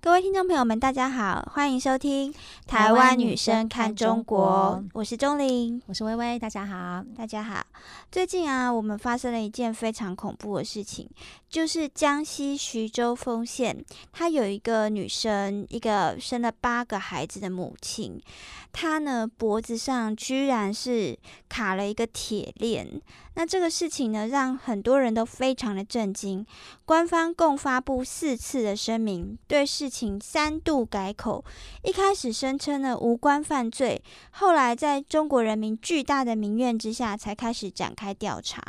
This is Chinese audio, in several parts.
各位听众朋友们，大家好，欢迎收听《台湾女生看中国》，我是钟玲，我是微微，大家好，大家好。最近啊，我们发生了一件非常恐怖的事情，就是江西徐州丰县，她有一个女生，一个生了八个孩子的母亲，她呢脖子上居然是卡了一个铁链。那这个事情呢，让很多人都非常的震惊。官方共发布四次的声明，对事请三度改口。一开始声称呢无关犯罪，后来在中国人民巨大的民怨之下，才开始展开调查。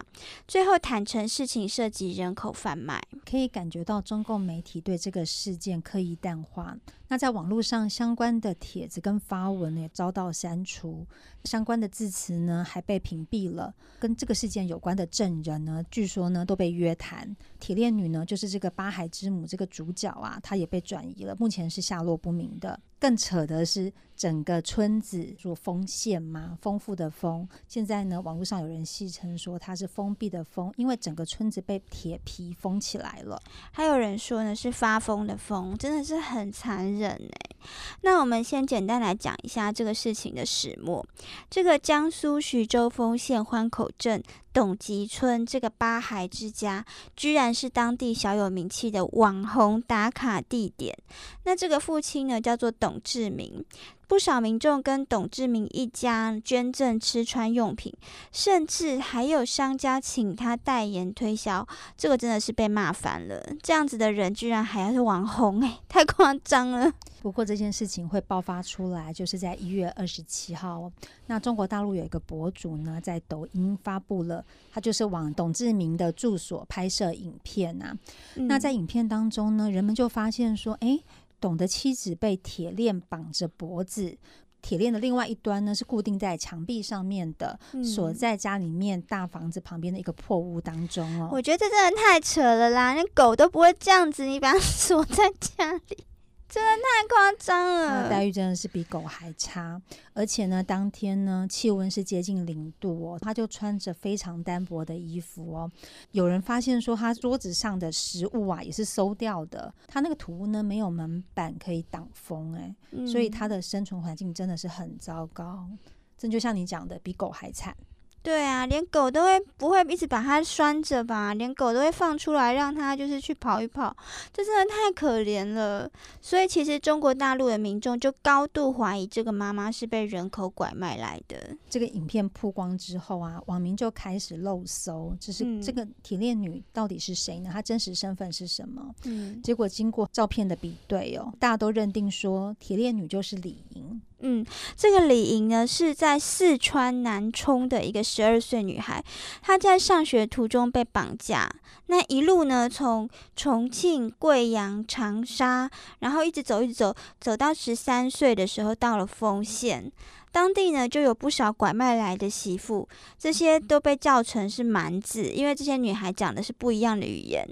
最后坦诚事情涉及人口贩卖。可以感觉到中共媒体对这个事件刻意淡化。那在网络上相关的帖子跟发文也遭到删除，相关的字词呢还被屏蔽了。跟这个事件有关的证人呢，据说呢都被约谈。铁链女呢就是这个八海之母这个主角啊，她也被转移了，目前是下落不明的。更扯的是，整个村子说丰县嘛，丰富的丰。现在呢，网络上有人戏称说它是封闭的封，因为整个村子被铁皮封起来了。还有人说呢是发疯的疯，真的是很残忍哎。那我们先简单来讲一下这个事情的始末。这个江苏徐州丰县欢口镇董集村这个八孩之家，居然是当地小有名气的网红打卡地点。那这个父亲呢，叫做董志明。不少民众跟董志明一家捐赠吃穿用品，甚至还有商家请他代言推销，这个真的是被骂烦了。这样子的人居然还要是网红，哎，太夸张了。不过这件事情会爆发出来，就是在一月二十七号，那中国大陆有一个博主呢，在抖音发布了，他就是往董志明的住所拍摄影片啊。那在影片当中呢，人们就发现说，哎。董的妻子被铁链绑着脖子，铁链的另外一端呢是固定在墙壁上面的，锁在家里面大房子旁边的一个破屋当中哦。我觉得这真的太扯了啦，连狗都不会这样子，你把它 锁在家里。真的太夸张了，待遇真的是比狗还差。而且呢，当天呢气温是接近零度哦，他就穿着非常单薄的衣服哦。有人发现说，他桌子上的食物啊也是馊掉的。他那个土屋呢没有门板可以挡风，哎，所以他的生存环境真的是很糟糕。这就像你讲的，比狗还惨。对啊，连狗都会不会一直把它拴着吧？连狗都会放出来，让它就是去跑一跑，这真的太可怜了。所以其实中国大陆的民众就高度怀疑这个妈妈是被人口拐卖来的。这个影片曝光之后啊，网民就开始漏搜，就是这个铁链女到底是谁呢？她真实身份是什么？嗯，结果经过照片的比对哦，大家都认定说铁链女就是李莹。嗯，这个李莹呢是在四川南充的一个十二岁女孩，她在上学途中被绑架，那一路呢从重庆、贵阳、长沙，然后一直走，一直走，走到十三岁的时候到了丰县。当地呢就有不少拐卖来的媳妇，这些都被叫成是蛮子，因为这些女孩讲的是不一样的语言。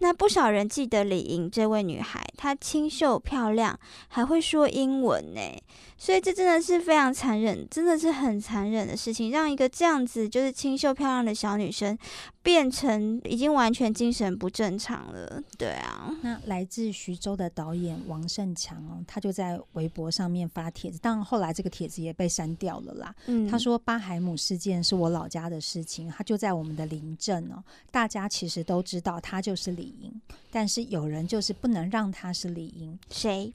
那不少人记得李莹这位女孩，她清秀漂亮，还会说英文呢。所以这真的是非常残忍，真的是很残忍的事情，让一个这样子就是清秀漂亮的小女生。变成已经完全精神不正常了，对啊。那来自徐州的导演王胜强哦，他就在微博上面发帖子，但后来这个帖子也被删掉了啦。嗯，他说巴海姆事件是我老家的事情，他就在我们的邻镇哦，大家其实都知道他就是李英，但是有人就是不能让他是李英，谁？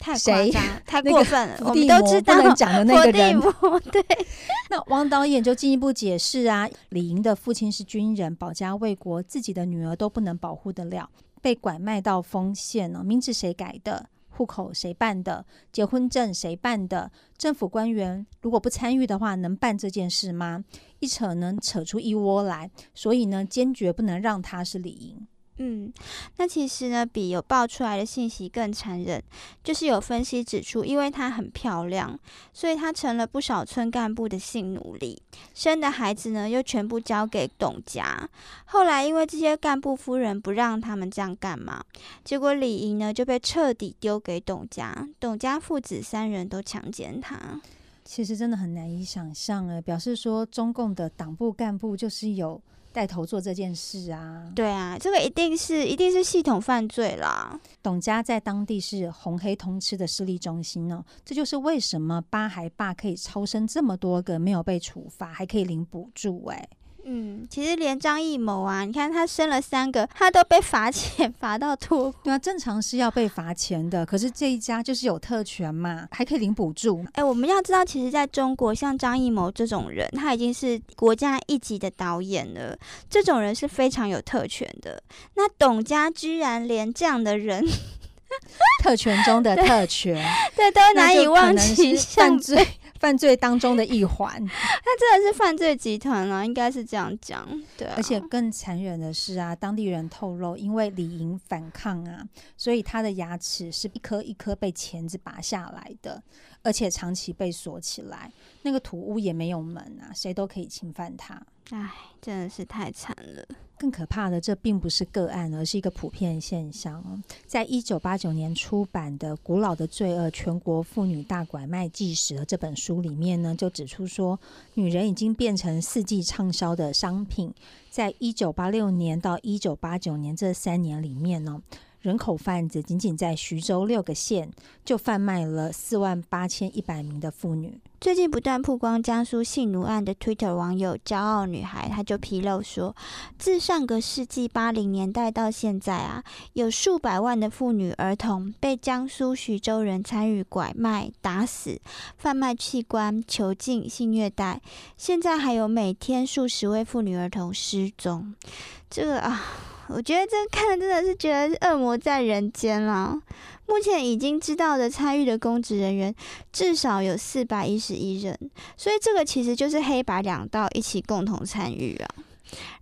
太夸张，太过分了。我们都知道讲的那个人，对。那王导演就进一步解释啊，李莹的父亲是军人，保家卫国，自己的女儿都不能保护得了，被拐卖到丰县了。名字谁改的？户口谁办的？结婚证谁办的？政府官员如果不参与的话，能办这件事吗？一扯能扯出一窝来，所以呢，坚决不能让他是李莹。嗯，那其实呢，比有爆出来的信息更残忍。就是有分析指出，因为她很漂亮，所以她成了不少村干部的性奴隶。生的孩子呢，又全部交给董家。后来因为这些干部夫人不让他们这样干嘛，结果李莹呢就被彻底丢给董家。董家父子三人都强奸她。其实真的很难以想象，哎，表示说中共的党部干部就是有。带头做这件事啊。对啊，这个一定是一定是系统犯罪啦。董家在当地是红黑通吃的势力中心呢，这就是为什么八孩爸可以超生这么多个没有被处罚，还可以领补助哎。嗯，其实连张艺谋啊，你看他生了三个，他都被罚钱罚到脱。对啊，正常是要被罚钱的，可是这一家就是有特权嘛，还可以领补助。哎，我们要知道，其实在中国，像张艺谋这种人，他已经是国家一级的导演了，这种人是非常有特权的。那董家居然连这样的人，特权中的特权，对，都难以忘记犯罪。犯罪当中的一环，他真的是犯罪集团啊，应该是这样讲。对，而且更残忍的是啊，当地人透露，因为李莹反抗啊，所以他的牙齿是一颗一颗被钳子拔下来的，而且长期被锁起来。那个土屋也没有门啊，谁都可以侵犯他。唉，真的是太惨了。更可怕的，这并不是个案，而是一个普遍现象。在一九八九年出版的《古老的罪恶：全国妇女大拐卖纪实》这本书里面呢，就指出说，女人已经变成四季畅销的商品。在一九八六年到一九八九年这三年里面呢。人口贩子仅仅在徐州六个县就贩卖了四万八千一百名的妇女。最近不断曝光江苏性奴案的 Twitter 网友“骄傲女孩”，她就披露说，自上个世纪八零年代到现在啊，有数百万的妇女儿童被江苏徐州人参与拐卖、打死、贩卖器官、囚禁、性虐待，现在还有每天数十位妇女儿童失踪。这个啊。我觉得这看真的是觉得恶魔在人间了。目前已经知道的参与的公职人员至少有四百一十一人，所以这个其实就是黑白两道一起共同参与啊。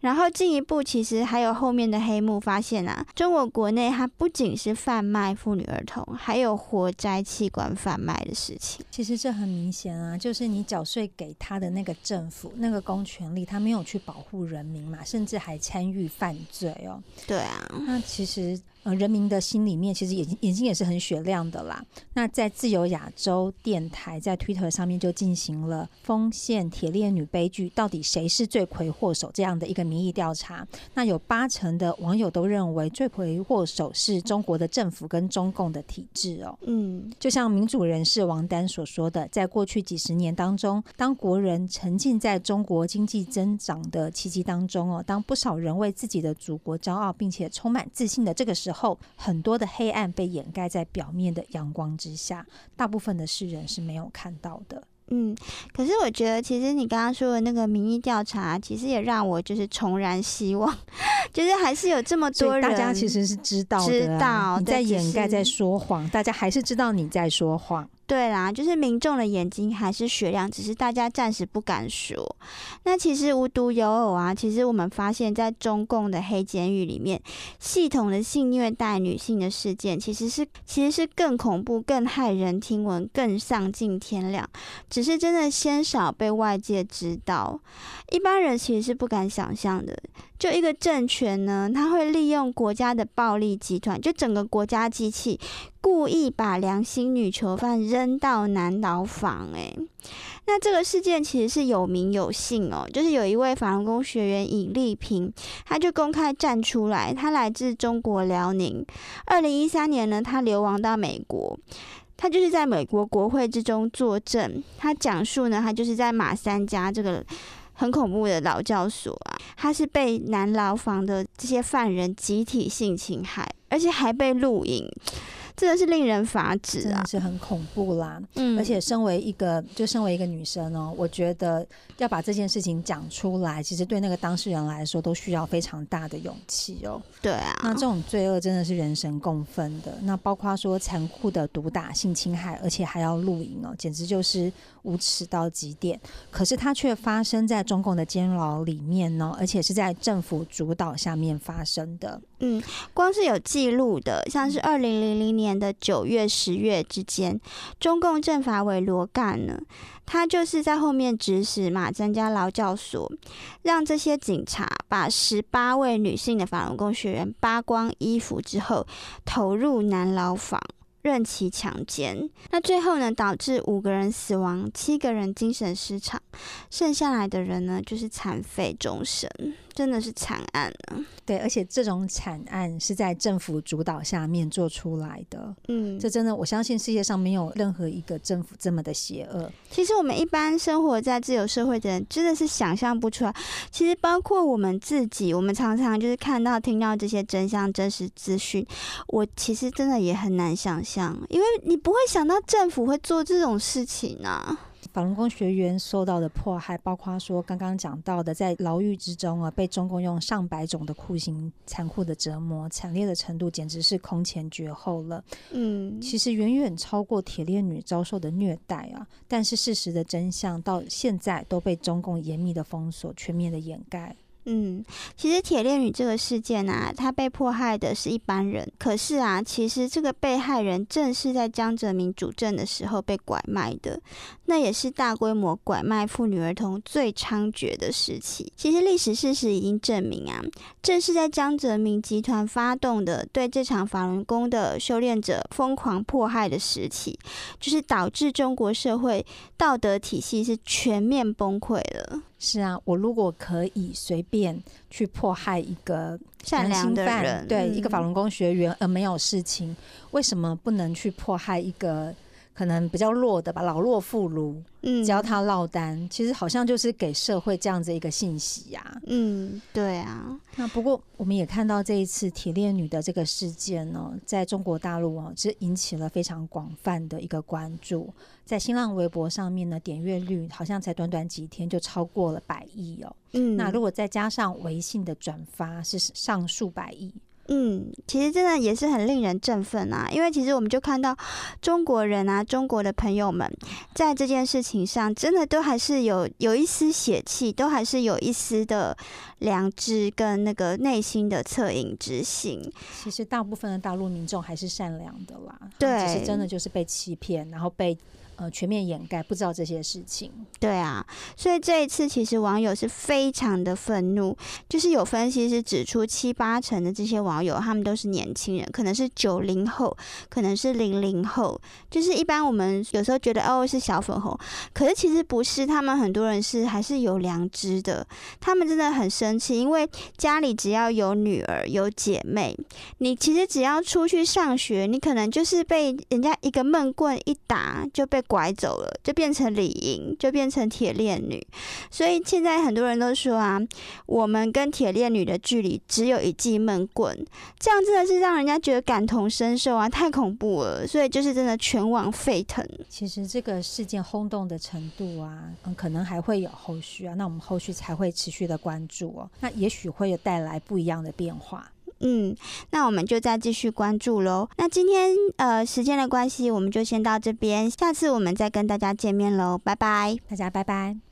然后进一步，其实还有后面的黑幕发现啊，中国国内它不仅是贩卖妇女儿童，还有活摘器官贩卖的事情。其实这很明显啊，就是你缴税给他的那个政府那个公权力，他没有去保护人民嘛，甚至还参与犯罪哦。对啊，那其实。呃，人民的心里面其实眼睛眼睛也是很雪亮的啦。那在自由亚洲电台在 Twitter 上面就进行了丰县铁链女悲剧到底谁是罪魁祸首这样的一个民意调查。那有八成的网友都认为罪魁祸首是中国的政府跟中共的体制哦。嗯，就像民主人士王丹所说的，在过去几十年当中，当国人沉浸在中国经济增长的奇迹当中哦，当不少人为自己的祖国骄傲并且充满自信的这个时候。后很多的黑暗被掩盖在表面的阳光之下，大部分的世人是没有看到的。嗯，可是我觉得，其实你刚刚说的那个民意调查，其实也让我就是重燃希望，就是还是有这么多人，大家其实是知道的，你在掩盖，在说谎，大家还是知道你在说谎。对啦，就是民众的眼睛还是雪亮，只是大家暂时不敢说。那其实无独有偶啊，其实我们发现，在中共的黑监狱里面，系统的性虐待女性的事件，其实是其实是更恐怖、更骇人听闻、更丧尽天良，只是真的鲜少被外界知道，一般人其实是不敢想象的。就一个政权呢，他会利用国家的暴力集团，就整个国家机器，故意把良心女囚犯扔到男牢房。诶，那这个事件其实是有名有姓哦，就是有一位法轮功学员尹丽萍，她就公开站出来，她来自中国辽宁，二零一三年呢，她流亡到美国，他就是在美国国会之中作证，他讲述呢，他就是在马三家这个。很恐怖的劳教所啊，他是被男牢房的这些犯人集体性侵害，而且还被录影。真的是令人发指啊！是很恐怖啦。嗯，而且身为一个，就身为一个女生哦，我觉得要把这件事情讲出来，其实对那个当事人来说都需要非常大的勇气哦。对啊，那这种罪恶真的是人神共愤的。那包括说残酷的毒打、性侵害，而且还要露营哦，简直就是无耻到极点。可是它却发生在中共的监牢里面呢，而且是在政府主导下面发生的。嗯，光是有记录的，像是二零零零年年的九月、十月之间，中共政法委罗干呢，他就是在后面指使马增加劳教所，让这些警察把十八位女性的法轮功学员扒光衣服之后，投入男牢房，任其强奸。那最后呢，导致五个人死亡，七个人精神失常，剩下来的人呢，就是残废终生。真的是惨案啊。对，而且这种惨案是在政府主导下面做出来的。嗯，这真的，我相信世界上没有任何一个政府这么的邪恶。其实我们一般生活在自由社会的人，真的是想象不出来。其实包括我们自己，我们常常就是看到、听到这些真相、真实资讯，我其实真的也很难想象，因为你不会想到政府会做这种事情啊。法轮功学员受到的迫害，包括说刚刚讲到的，在牢狱之中啊，被中共用上百种的酷刑残酷的折磨，惨烈的程度简直是空前绝后了。嗯，其实远远超过铁链女遭受的虐待啊，但是事实的真相到现在都被中共严密的封锁、全面的掩盖。嗯，其实铁链女这个事件啊，她被迫害的是一般人，可是啊，其实这个被害人正是在江泽民主政的时候被拐卖的，那也是大规模拐卖妇女儿童最猖獗的时期。其实历史事实已经证明啊，正是在江泽民集团发动的对这场法轮功的修炼者疯狂迫害的时期，就是导致中国社会道德体系是全面崩溃了。是啊，我如果可以随便去迫害一个善良的人，对、嗯一个法轮功学员而没有事情，为什么不能去迫害一个可能比较弱的吧，老弱妇孺？嗯，只要他落单，其实好像就是给社会这样子一个信息呀、嗯，对啊，那不过我们也看到这一次铁链女的这个事件呢，在中国大陆哦，是引起了非常广泛的一个关注。在新浪微博上面呢，点阅率好像才短短几天就超过了百亿哦。嗯，那如果再加上微信的转发，是上数百亿。嗯，其实真的也是很令人振奋啊，因为其实我们就看到中国人啊，中国的朋友们在这件事情上，真的都还是有有一丝血气，都还是有一丝的良知跟那个内心的恻隐之心。其实大部分的大陆民众还是善良的啦，对只是真的就是被欺骗，然后被呃全面掩盖，不知道这些事情。对啊，所以这一次其实网友是非常的愤怒，就是有分析是指出七八成的这些网友他们都是年轻人，可能是九零后，可能是零零后，就是一般我们有时候觉得哦是小粉红，可是其实不是，他们很多人是还是有良知的，他们真的很生气，因为家里只要有女儿有姐妹，你其实只要出去上学，你可能就是被人家一个闷棍一打就被拐走了，就变成李莹，就变成铁链女。所以现在很多人都说啊，我们跟铁链女的距离只有一记闷棍，这样真的是让人家觉得感同身受啊，太恐怖了。所以就是真的全网沸腾。其实这个事件轰动的程度啊，嗯，可能还会有后续啊，那我们后续才会持续的关注哦。那也许会有带来不一样的变化。嗯，那我们就再继续关注喽。那今天呃时间的关系，我们就先到这边，下次我们再跟大家见面喽，拜拜。大家拜拜。